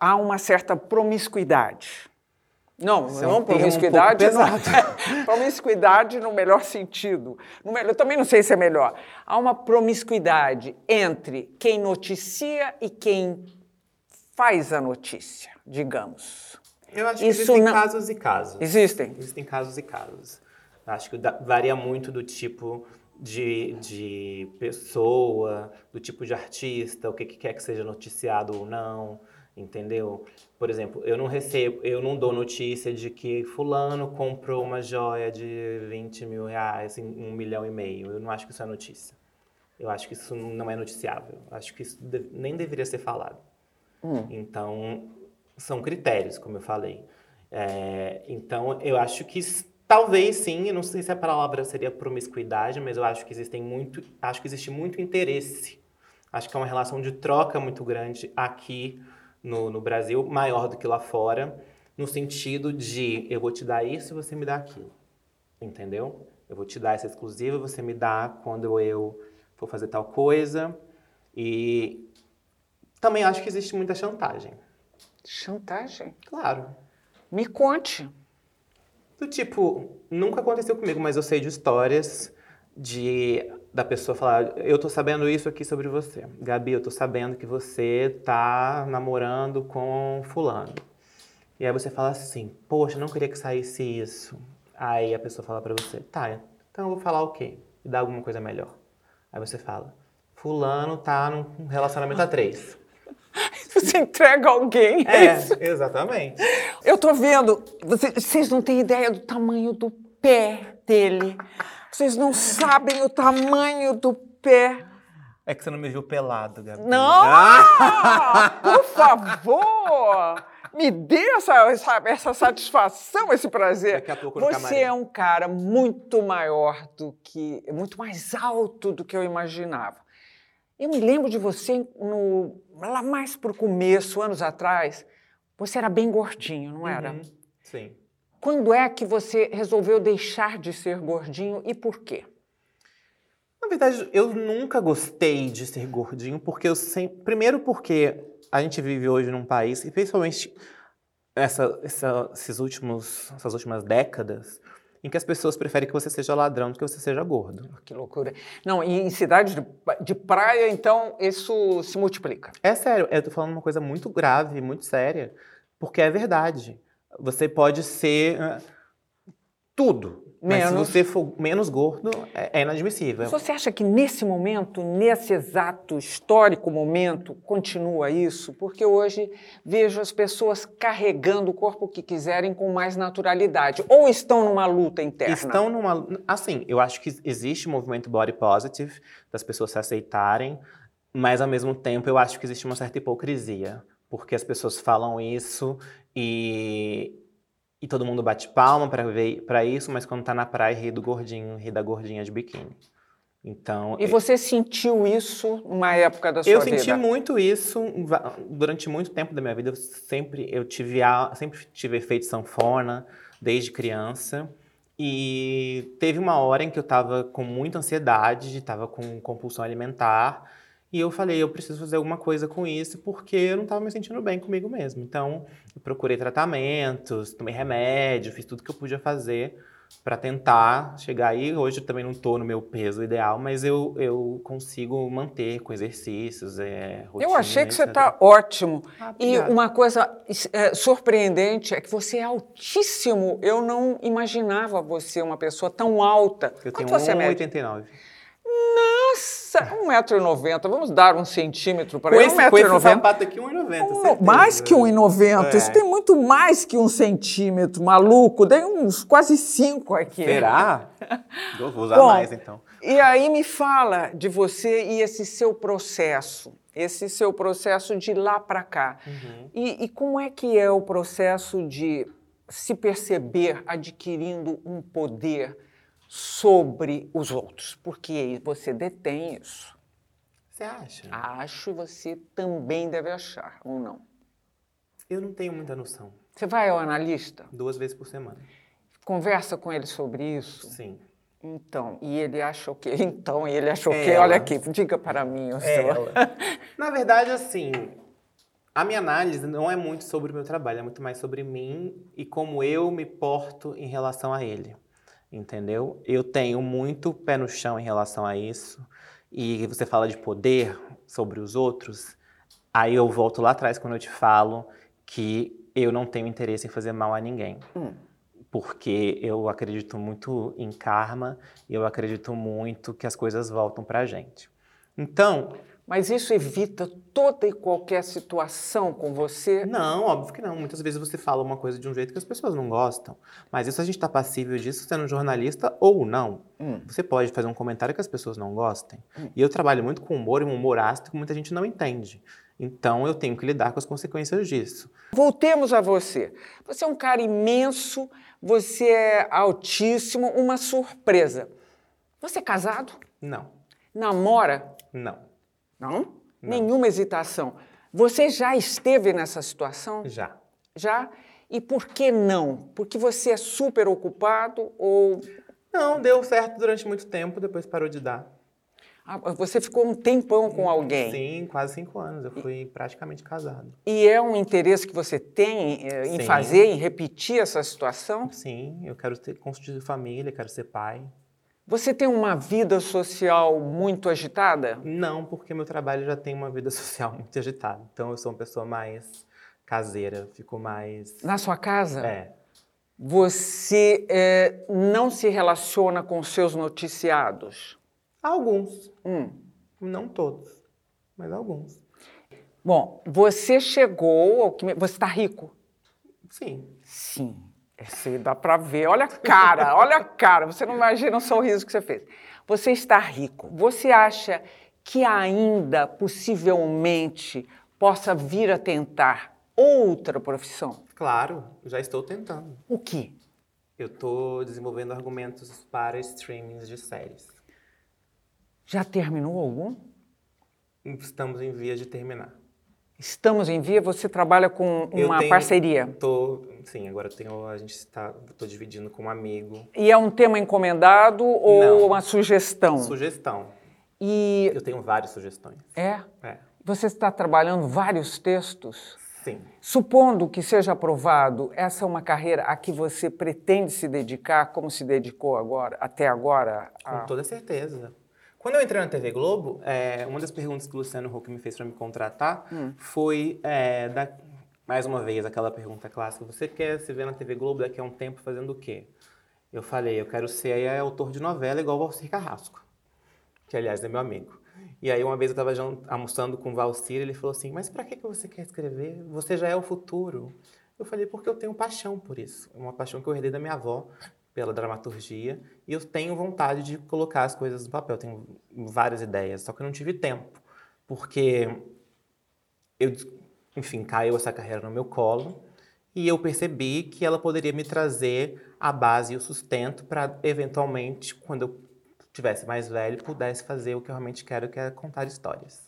Há uma certa promiscuidade. Não,
Isso é um
não
termo um
promiscuidade. não. promiscuidade no melhor sentido. No melhor, eu também não sei se é melhor. Há uma promiscuidade entre quem noticia e quem faz a notícia, digamos.
Eu acho que
Isso
existem
não-
casos e casos.
Existem?
Existem casos e casos. Acho que varia muito do tipo de, de pessoa, do tipo de artista, o que, que quer que seja noticiado ou não, entendeu? Por exemplo, eu não recebo, eu não dou notícia de que fulano comprou uma joia de 20 mil reais em um milhão e meio. Eu não acho que isso é notícia. Eu acho que isso não é noticiável. Acho que isso nem deveria ser falado. Então, são critérios, como eu falei. É, então, eu acho que talvez sim, eu não sei se a palavra seria promiscuidade, mas eu acho que existem muito, acho que existe muito interesse. Acho que é uma relação de troca muito grande aqui no, no Brasil, maior do que lá fora, no sentido de eu vou te dar isso e você me dá aquilo. Entendeu? Eu vou te dar essa exclusiva, você me dá quando eu for fazer tal coisa. E também acho que existe muita chantagem.
Chantagem?
Claro.
Me conte.
Do tipo, nunca aconteceu comigo, mas eu sei de histórias de da pessoa falar, eu tô sabendo isso aqui sobre você. Gabi, eu tô sabendo que você tá namorando com fulano. E aí você fala assim, poxa, não queria que saísse isso. Aí a pessoa fala pra você, tá, então eu vou falar o quê? E dá alguma coisa melhor. Aí você fala, fulano tá num relacionamento a três.
Você entrega alguém.
É, exatamente.
Eu tô vendo. Vocês, vocês não têm ideia do tamanho do pé dele. Vocês não sabem o tamanho do pé.
É que você não me viu pelado, Gabi.
Não!
Ah!
Por favor! Me dê essa, essa, essa satisfação, esse prazer.
Daqui a pouco no
Você
camarim.
é um cara muito maior do que. muito mais alto do que eu imaginava. Eu me lembro de você no, lá mais para o começo, anos atrás. Você era bem gordinho, não era?
Uhum, Sim.
Quando é que você resolveu deixar de ser gordinho e por quê?
Na verdade, eu nunca gostei de ser gordinho, porque eu sempre. Primeiro, porque a gente vive hoje num país, e principalmente essa, essa- esses últimos, essas últimas décadas, em que as pessoas preferem que você seja ladrão do que você seja gordo.
Que loucura. Não, e em cidade de, de praia, então, isso se multiplica.
É sério, eu tô falando uma coisa muito grave, muito séria, porque é verdade. Você pode ser uh, tudo. Mas se
Menos.
você for menos gordo, é, é inadmissível.
Você acha que nesse momento, nesse exato histórico momento, continua isso? Porque hoje vejo as pessoas carregando o corpo que quiserem com mais naturalidade. Ou estão numa luta interna?
Estão numa. Assim, eu acho que existe um movimento body positive, das pessoas se aceitarem, mas ao mesmo tempo eu acho que existe uma certa hipocrisia. Porque as pessoas falam isso e. E todo mundo bate palma para isso, mas quando tá na praia ri do gordinho, ri da gordinha de biquíni. Então,
E você sentiu isso numa época da sua
eu
vida?
senti muito isso durante muito tempo da minha vida. Eu sempre eu tive a- sempre tive efeito sanfona desde criança. E teve uma hora em que eu tava com muita ansiedade, tava com compulsão alimentar, e eu falei, eu preciso fazer alguma coisa com isso, porque eu não tava me sentindo bem comigo mesmo. Então, procurei tratamentos, tomei remédio, fiz tudo que eu podia fazer para tentar chegar aí. Hoje eu também não tô no meu peso ideal, mas eu, eu consigo manter com exercícios, é, rotina,
Eu achei que você está ótimo.
Ah,
e uma coisa é, surpreendente é que você é altíssimo. Eu não imaginava você uma pessoa tão alta.
Eu
Quanto
tenho
você mede?
1,89.
Nossa, 1,90m. Vamos dar um centímetro para
Com
ele.
esse, com esse
1,90m.
sapato aqui, 1,90m.
Um- mais que 1,90m.
É.
Isso tem muito mais que um centímetro, maluco. Tem uns quase 5 aqui.
Será? Vou usar
Bom,
mais, então.
E aí me fala de você e esse seu processo, esse seu processo de lá para cá.
Uhum.
E, e como é que é o processo de se perceber adquirindo um poder sobre os outros? Porque você detém isso.
Você acha?
Acho e você também deve achar, ou não?
Eu não tenho muita noção.
Você vai ao analista,
Duas vezes por semana.
conversa com ele sobre isso.
Sim.
Então, e ele acha o quê? Então, e ele acha o
É
quê?
ela.
Olha aqui, diga para mim o seu.
Ela. Na verdade, assim, a minha análise não é muito sobre o meu trabalho, é muito mais sobre mim e como eu me porto em relação a ele. Entendeu? Eu tenho muito pé no chão em relação a isso. E você fala de poder sobre os outros, aí eu volto lá atrás quando eu te falo que eu não tenho interesse em fazer mal a ninguém.
Hum.
Porque eu acredito muito em karma e eu acredito muito que as coisas voltam pra gente. Então,
Mas isso evita toda e qualquer situação com você?
Não, óbvio que não. Muitas vezes você fala uma coisa de um jeito que as pessoas não gostam. Mas isso a gente está passível disso sendo jornalista ou não.
Hum.
Você pode fazer um comentário que as pessoas não gostem. E eu trabalho muito com humor e um humor ácido que muita gente não entende. Então eu tenho que lidar com as consequências disso.
Voltemos a você. Você é um cara imenso, você é altíssimo, uma surpresa. Você é casado?
Não,
Namora?
não.
Não? Nenhuma hesitação. Você já esteve nessa situação?
Já.
Já? E por que não? Porque você é super ocupado ou
Não, deu certo durante muito tempo, depois parou de dar.
ah, você ficou um tempão com alguém?
Sim, quase cinco anos. Eu fui praticamente casado.
E é um interesse que você tem eh, em
Sim.
fazer, em repetir essa situação?
Sim, eu quero ter, constituir família, quero ser pai.
Você tem uma vida social muito agitada?
Não, porque meu trabalho já tem uma vida social muito agitada. Então eu sou uma pessoa mais caseira, fico mais.
Na sua casa?
É.
Você eh, não se relaciona com seus noticiados?
Alguns.
Hum.
Não todos, mas alguns.
Bom, você chegou ao que. Você está rico?
Sim.
Sim. Esse dá para ver. Olha a cara, olha a cara. Você não imagina o sorriso que você fez. Você está rico. Você acha que ainda, possivelmente, possa vir a tentar outra profissão?
Claro, já estou tentando.
O quê?
Eu estou desenvolvendo argumentos para streamings de séries.
Já terminou algum?
Estamos em vias de terminar.
Estamos em via, você trabalha com
Eu
uma
tenho-
parceria.
Tô, sim, agora tenho, a gente está, estou dividindo com um amigo.
E é um tema encomendado ou
Não.
uma sugestão?
Sugestão.
E
Eu tenho várias sugestões.
é?
É.
Você está trabalhando vários textos?
Sim.
Supondo que seja aprovado, essa é uma carreira a que você pretende se dedicar, como se dedicou agora, até agora? a-
Com toda certeza. Quando eu entrei na TV Globo, é, uma das perguntas que o Luciano Huck me fez para me contratar foi é, da- mais uma vez, aquela pergunta clássica: você quer se ver na TV Globo daqui a um tempo fazendo o quê? Eu falei: eu quero ser autor de novela igual o Valcir Carrasco, que aliás é meu amigo. E aí uma vez eu estava almoçando com o Valcir, ele falou assim: mas para que você quer escrever? Você já é o futuro. Eu falei: porque eu tenho paixão por isso. É uma paixão que eu herdei da minha avó pela dramaturgia e eu tenho vontade de colocar as coisas no papel. Eu tenho várias ideias, só que eu não tive tempo, porque eu enfim, caiu essa carreira no meu colo e eu percebi que ela poderia me trazer a base e o sustento para, eventualmente, quando eu tivesse mais velho, pudesse fazer o que eu realmente quero, que é contar histórias.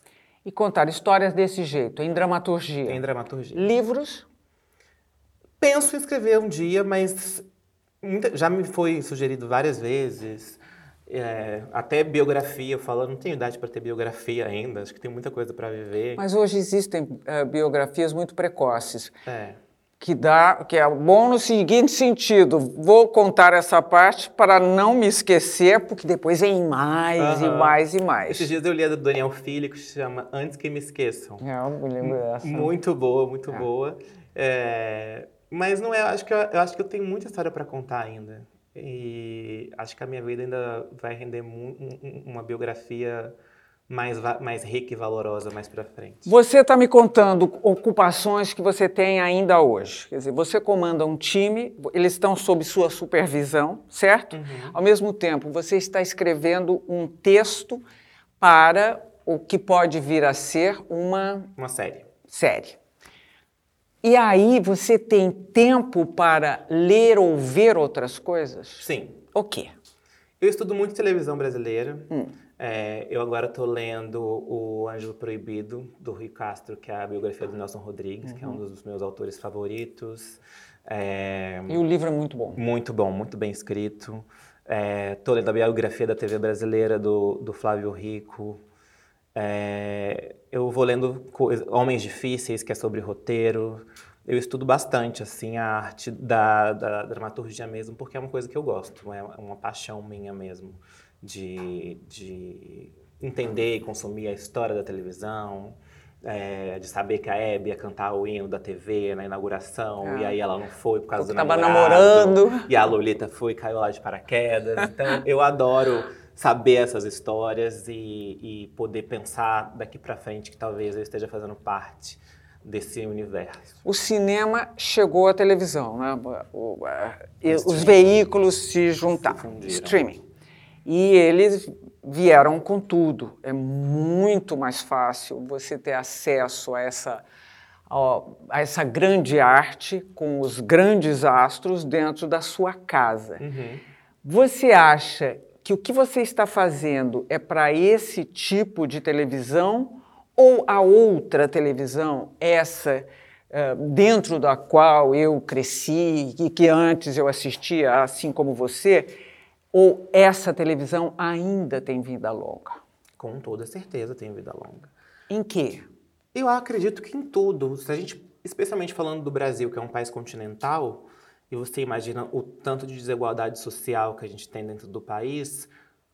E contar histórias desse jeito, em dramaturgia?
Em dramaturgia.
Livros?
Penso em escrever um dia, mas já me foi sugerido várias vezes é, até biografia, eu falo, não tenho idade para ter biografia ainda, acho que tem muita coisa para viver.
Mas hoje existem é, biografias muito precoces.
É.
Que dá, que é bom no seguinte sentido, vou contar essa parte para não me esquecer, porque depois vem mais e mais e mais.
Esses dias eu li a do Daniel Filho, que se chama Antes que me esqueçam.
É, eu me lembro dessa.
Muito boa, muito é. boa. É, mas não é, acho que eu, eu acho que eu tenho muita história para contar ainda. E acho que a minha vida ainda vai render uma biografia mais, mais rica e valorosa mais para frente.
Você está me contando ocupações que você tem ainda hoje. Quer dizer, você comanda um time, eles estão sob sua supervisão, certo? Uhum. Ao mesmo tempo, você está escrevendo um texto para o que pode vir a ser uma...
Uma série.
Série. E aí você tem tempo para ler ou ver outras coisas?
Sim.
O quê?
Eu estudo muito televisão brasileira. Hum. É, eu agora estou lendo O Ângelo Proibido, do Rui Castro, que é a biografia do Nelson Rodrigues, uhum. que é um uhum. dos meus autores favoritos.
É, e o livro é muito bom.
Muito bom, muito bem escrito. Estou é, lendo a biografia da TV brasileira do, do Flávio Rico. É, eu vou lendo Homens Difíceis, que é sobre roteiro. Eu estudo bastante, assim, a arte da, da, dramaturgia mesmo, porque é uma coisa que eu gosto, é uma paixão minha mesmo, de, de entender e consumir a história da televisão, é, de saber que a Hebe ia cantar o hino da TV na inauguração, ah. e aí ela não foi por causa do
namorado. namorando.
E a Lolita foi e caiu lá de paraquedas. Então, eu adoro saber essas histórias e, e poder pensar daqui para frente que talvez eu esteja fazendo parte desse universo.
O cinema chegou à televisão, né? O, os veículos se juntaram, se streaming. E eles vieram com tudo. É muito mais fácil você ter acesso a essa, a essa grande arte com os grandes astros dentro da sua casa. Uhum. Você acha que o que você está fazendo é para esse tipo de televisão ou a outra televisão, essa uh, dentro da qual eu cresci e que antes eu assistia, assim como você, ou essa televisão ainda tem vida longa?
Com toda certeza tem vida longa.
Em quê?
Eu acredito que em tudo. Se a gente, especialmente falando do Brasil, que é um país continental, e você imagina o tanto de desigualdade social que a gente tem dentro do país,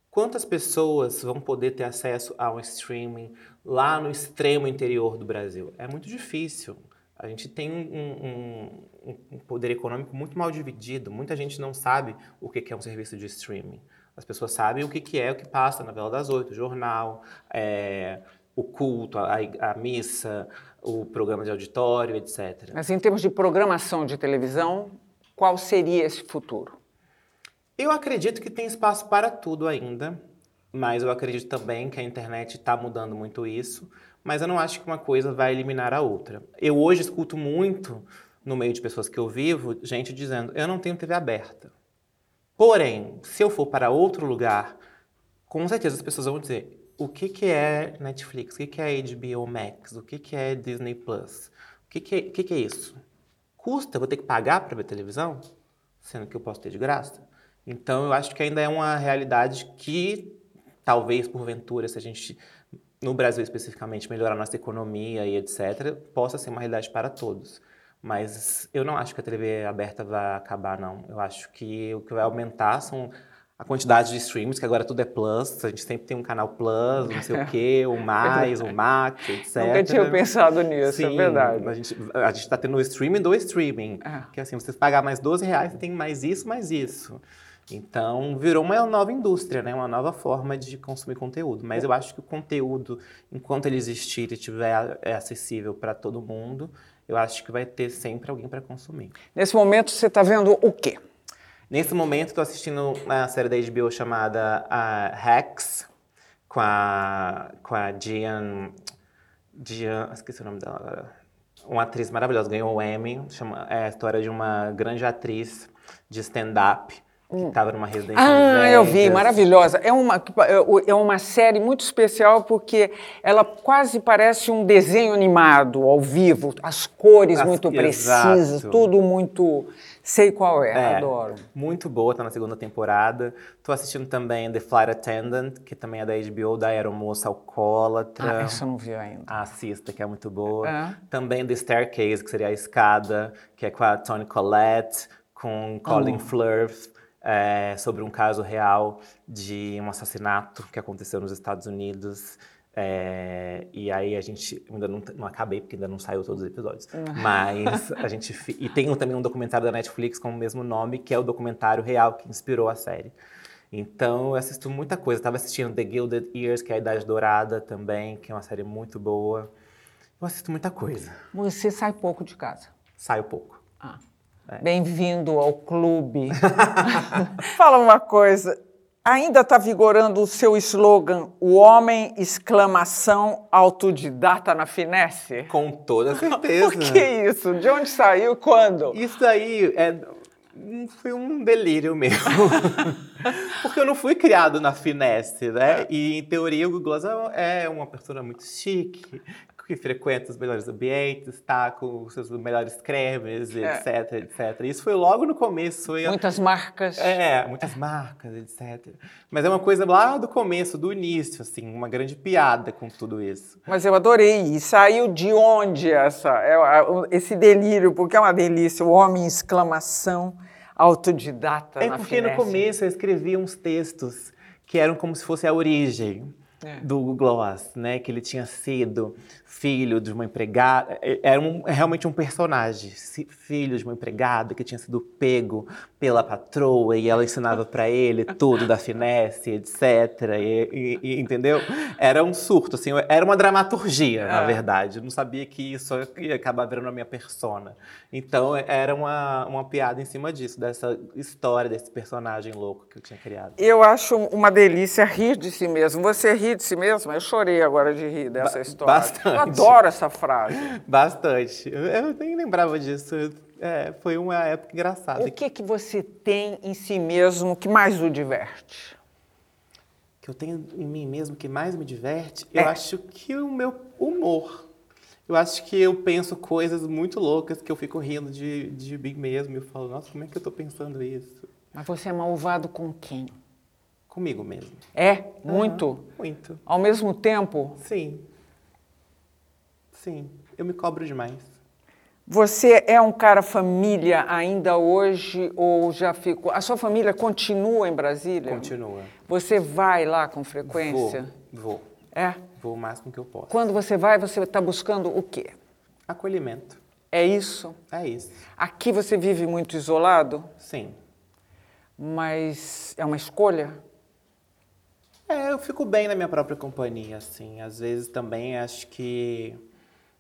quantas pessoas vão poder ter acesso a um streaming lá no extremo interior do Brasil? É muito difícil. A gente tem um, um, um poder econômico muito mal dividido. Muita gente não sabe o que é um serviço de streaming. As pessoas sabem o que é o que passa na Vela das Oito, o jornal, é, o culto, a, a missa, o programa de auditório, etc.
Mas em termos de programação de televisão, qual seria esse futuro?
Eu acredito que tem espaço para tudo ainda, mas eu acredito também que a internet está mudando muito isso, mas eu não acho que uma coisa vai eliminar a outra. Eu hoje escuto muito, no meio de pessoas que eu vivo, gente dizendo: eu não tenho TV aberta. Porém, se eu for para outro lugar, com certeza as pessoas vão dizer: o que, que é Netflix? O que, que é HBO Max? O que, que é Disney Plus? O que, que, é, o que, que é isso? Custa? Vou ter que pagar para ver televisão? Sendo que eu posso ter de graça? Então, eu acho que ainda é uma realidade que, talvez, porventura, se a gente, no Brasil especificamente, melhorar nossa economia e etc., possa ser uma realidade para todos. Mas eu não acho que a TV aberta vai acabar, não. Eu acho que o que vai aumentar são a quantidade de streams, que agora tudo é plus, a gente sempre tem um canal plus, não sei o quê, o mais, o max, etc.
Nunca tinha pensado nisso,
Sim,
é verdade.
A gente, a gente tá tendo o streaming do streaming.
É.
Que assim, você pagar mais 12 reais, você tem mais isso, mais isso. Então, virou uma nova indústria, né? Uma nova forma de consumir conteúdo. Mas eu acho que o conteúdo, enquanto ele existir e estiver é, acessível para todo mundo, eu acho que vai ter sempre alguém para consumir.
Nesse momento, você está vendo o quê?
Nesse momento, estou assistindo uma série da HBO chamada uh, Hacks, com a, com a Gian, Gian... Esqueci o nome dela agora. Uma atriz maravilhosa, ganhou o Emmy. Chama, é a história de uma grande atriz de stand-up que estava numa residência
Ah, eu vi, maravilhosa. É uma, é uma série muito especial porque ela quase parece um desenho animado ao vivo, as cores
As-
muito
exato.
precisas, tudo muito. Sei qual é,
É,
adoro.
Muito boa, tá na segunda temporada. Tô assistindo também The Flight Attendant, que também é da HBO, da aeromoça alcoólatra.
Ah, essa eu não vi ainda.
Assista, que é muito boa.
É.
Também The Staircase, que seria a escada, que é com a Toni Collette, com Colin Firth, é, sobre um caso real de um assassinato que aconteceu nos Estados Unidos. É, e aí a gente ainda não, não acabei porque ainda não saiu todos os episódios. Mas a gente e tem também um documentário da Netflix com o mesmo nome que é o documentário real que inspirou a série. Então eu assisto muita coisa. Tava assistindo The Gilded Years, que é a Idade Dourada também, que é uma série muito boa. Eu assisto muita coisa.
Você sai pouco de casa.
Saio pouco.
Ah.
É.
Bem-vindo ao clube. Fala uma coisa. Ainda está vigorando o seu slogan, o homem, exclamação, autodidata na finesse?
Com toda certeza.
Por que isso? De onde saiu? Quando?
Isso aí é, foi um delírio meu. Porque eu não fui criado na finesse, né? E, em teoria, o Google Glass é uma pessoa muito chique, que frequenta os melhores ambientes, tá com os seus melhores cremes,
É.
etc, etc. Isso foi logo no começo. Foi
Muitas marcas.
É, muitas marcas, etc. Mas é uma coisa lá do começo, do início, assim, uma grande piada com tudo isso.
Mas eu adorei. E saiu de onde essa, é, o- esse delírio? Porque é uma delícia. O homem, exclamação, autodidata
É
na
porque no começo eu escrevia uns textos que eram como se fosse a origem
É.
do Gloss, né? Que ele tinha sido filho de uma empregada. é- Era um- realmente um personagem, filho de uma empregada que tinha sido pego pela patroa e ela ensinava pra ele tudo da finesse, etc. E, e- e- entendeu? Era um surto, assim, era uma dramaturgia, na
É.
verdade. Eu não sabia que isso ia acabar virando a minha persona. Então era uma, uma piada em cima disso, dessa história, desse personagem louco que eu tinha criado.
Eu acho uma delícia rir de si mesmo. Você ri de si mesmo? Eu chorei agora de rir dessa
Ba-
história.
bastante.
Eu adoro essa frase.
Bastante. Eu, nem lembrava disso. É, foi uma época engraçada.
O que, que você tem em si mesmo que mais o diverte?
que eu tenho em mim mesmo que mais me diverte,
É.
eu acho que o meu humor. Eu acho que eu penso coisas muito loucas que eu fico rindo de, de mim mesmo. E eu falo, nossa, como é que eu tô pensando isso?
Mas você é malvado com quem?
Comigo mesmo.
É? Muito?
Muito.
Ao mesmo tempo,
Sim. Sim. Eu me cobro demais.
você é um cara família ainda hoje ou já ficou? A sua família continua em Brasília?
Continua.
Você vai lá com frequência?
Vou. Vou.
É?
Vou o máximo que eu posso.
Quando você vai, você está buscando o quê?
Acolhimento.
É isso?
É isso.
Aqui você vive muito isolado,
Sim.
mas é uma escolha?
É, eu fico bem na minha própria companhia, assim. Às vezes também acho que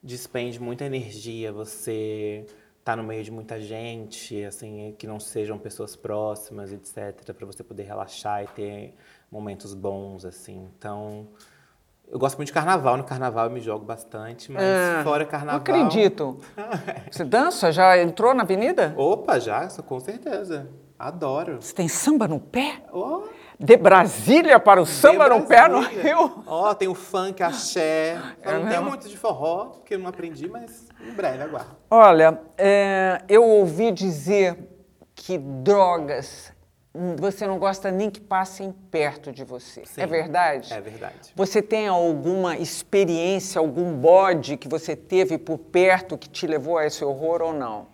despende muita energia você estar no meio de muita gente, assim, que não sejam pessoas próximas, etc, para você poder relaxar e ter momentos bons, assim. Então, eu gosto muito de carnaval. No carnaval eu me jogo bastante, mas
Ah,
fora carnaval.
Não acredito. Você dança? Já entrou na avenida?
Opa, já, com certeza. Adoro.
Você tem samba no pé?
Oh,
De Brasília para o samba no pé no. Rio?
Ó, tem o funk, axé. Eu
É
não tenho muito de forró, porque eu não aprendi, mas em breve, aguardo.
Olha, é, eu ouvi dizer que drogas hum, você não gosta nem que passem perto de você.
Sim,
é verdade?
É verdade.
Você tem alguma experiência, algum bode que você teve por perto que te levou a esse horror ou não?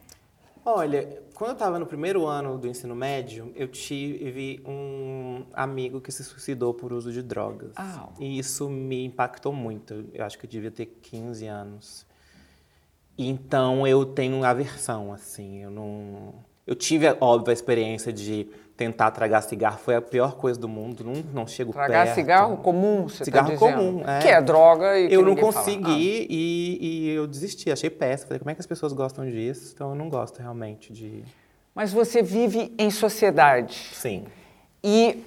Olha, quando eu estava no primeiro ano do ensino médio, eu tive um amigo que se suicidou por uso de drogas.
Ah.
E isso me impactou muito. Eu acho que eu devia ter 15 anos. Então eu tenho aversão, assim. Eu não. Eu tive, óbvio, a experiência de tentar tragar cigarro. Foi a pior coisa do mundo. Não, não chego
Tragar
perto.
cigarro comum, você
Cigarro
tá
comum, é.
Que é droga e
Eu não
fala.
consegui e, e eu desisti. Achei péssimo. Falei, como é que as pessoas gostam disso? Então eu não gosto realmente de.
Ah, Mas você vive em sociedade.
Sim.
E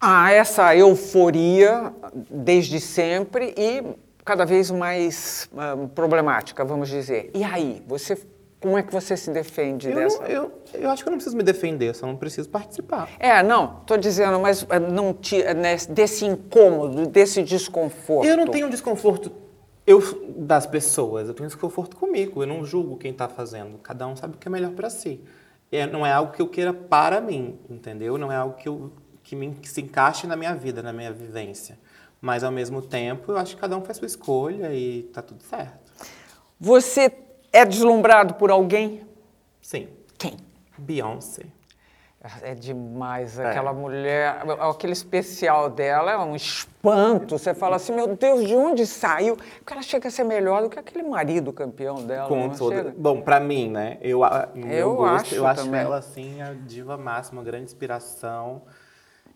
há essa euforia desde sempre e cada vez mais ah, problemática, vamos dizer. E aí, você, como é que você se defende
Eu,
dessa?
não- eu, eu acho que eu não preciso me defender, só não preciso participar.
É, não, estou dizendo, mas ah, não te, né, desse incômodo, desse desconforto.
Eu não tenho desconforto eu, das pessoas, eu tenho desconforto comigo. Eu não julgo quem está fazendo. Cada um sabe o que é melhor para si. É, não é algo que eu queira para mim, entendeu? Não é algo que, eu, que, me, que se encaixe na minha vida, na minha vivência. Mas, ao mesmo tempo, eu acho que cada um faz sua escolha e tá tudo certo.
Você é deslumbrado por alguém?
Sim.
Quem?
Beyoncé.
É demais, aquela mulher, aquele especial dela é um espanto. Você fala assim, meu Deus, de onde saiu? Porque ela chega a ser melhor do que aquele marido campeão dela.
Com
não
toda... Bom, pra mim, né? Eu, no meu
Eu
gosto,
acho
eu acho
também.
ela, assim, a diva máxima, uma grande inspiração.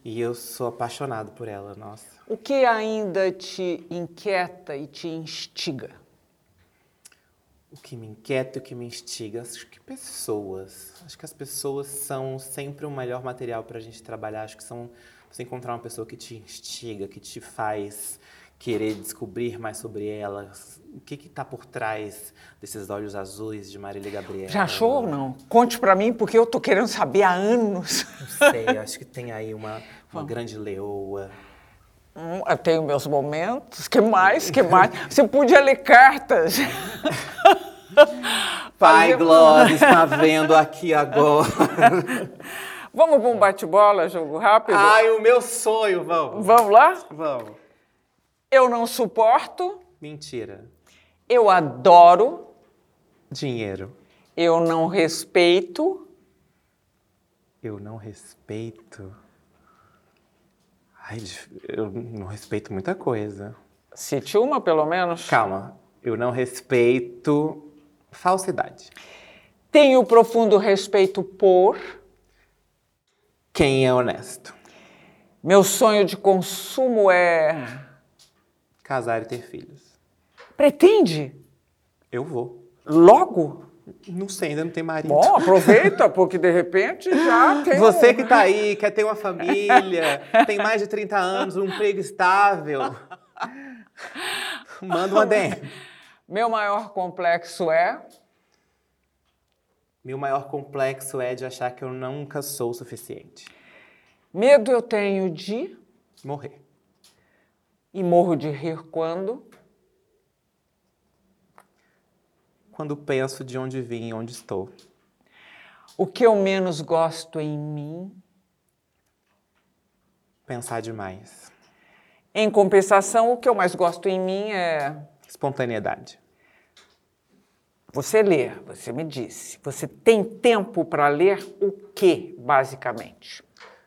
E eu sou apaixonado por ela, nossa.
O que ainda te inquieta e te instiga?
O que me inquieta e o que me instiga, acho que pessoas. Acho que as pessoas são sempre o melhor material para a gente trabalhar. Acho que são você encontrar uma pessoa que te instiga, que te faz querer descobrir mais sobre ela. O que está por trás desses olhos azuis de Marília Gabriela?
Já achou ou não? Conte pra mim, porque eu tô querendo saber há anos.
Não sei, acho que tem aí uma, uma grande leoa.
Hum, eu tenho meus momentos. que mais? que mais? Você podia ler cartas.
Pai Glória está vendo aqui agora.
Vamos para um bate-bola, jogo rápido?
Ai, o meu sonho, vamos.
Vamos lá?
Vamos.
Eu não suporto,
Mentira.
eu adoro,
Dinheiro.
eu não respeito,
Eu não respeito. Ai, eu não respeito muita coisa.
cite uma pelo menos.
Calma. Eu não respeito falsidade.
Tenho profundo respeito por.
Quem é honesto?
Meu sonho de consumo é.
Casar e ter filhos.
Pretende?
Eu vou.
Logo?
Não sei, ainda não tem marido.
Bom, aproveita, porque de repente já tem.
Você
um-
que tá aí, quer ter uma família, tem mais de 30 anos, um emprego estável. Manda uma DM.
Meu maior complexo é.
Meu maior complexo é de achar que eu nunca sou o suficiente.
Medo eu tenho de.
Morrer.
E morro de rir quando.
Quando penso de onde vim e onde estou.
O que eu menos gosto em mim.
Pensar demais.
Em compensação, o que eu mais gosto em mim é.
Espontaneidade.
Você lê, você me disse. Você tem tempo para ler o que, basicamente?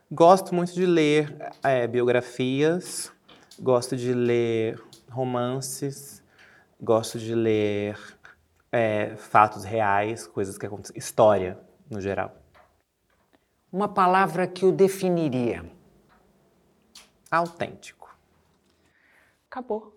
Gosto muito de ler é, biografias, gosto de ler romances, gosto de ler é, fatos reais, coisas que acontecem, história no geral.
Uma palavra que o definiria.
Autêntico.
Acabou.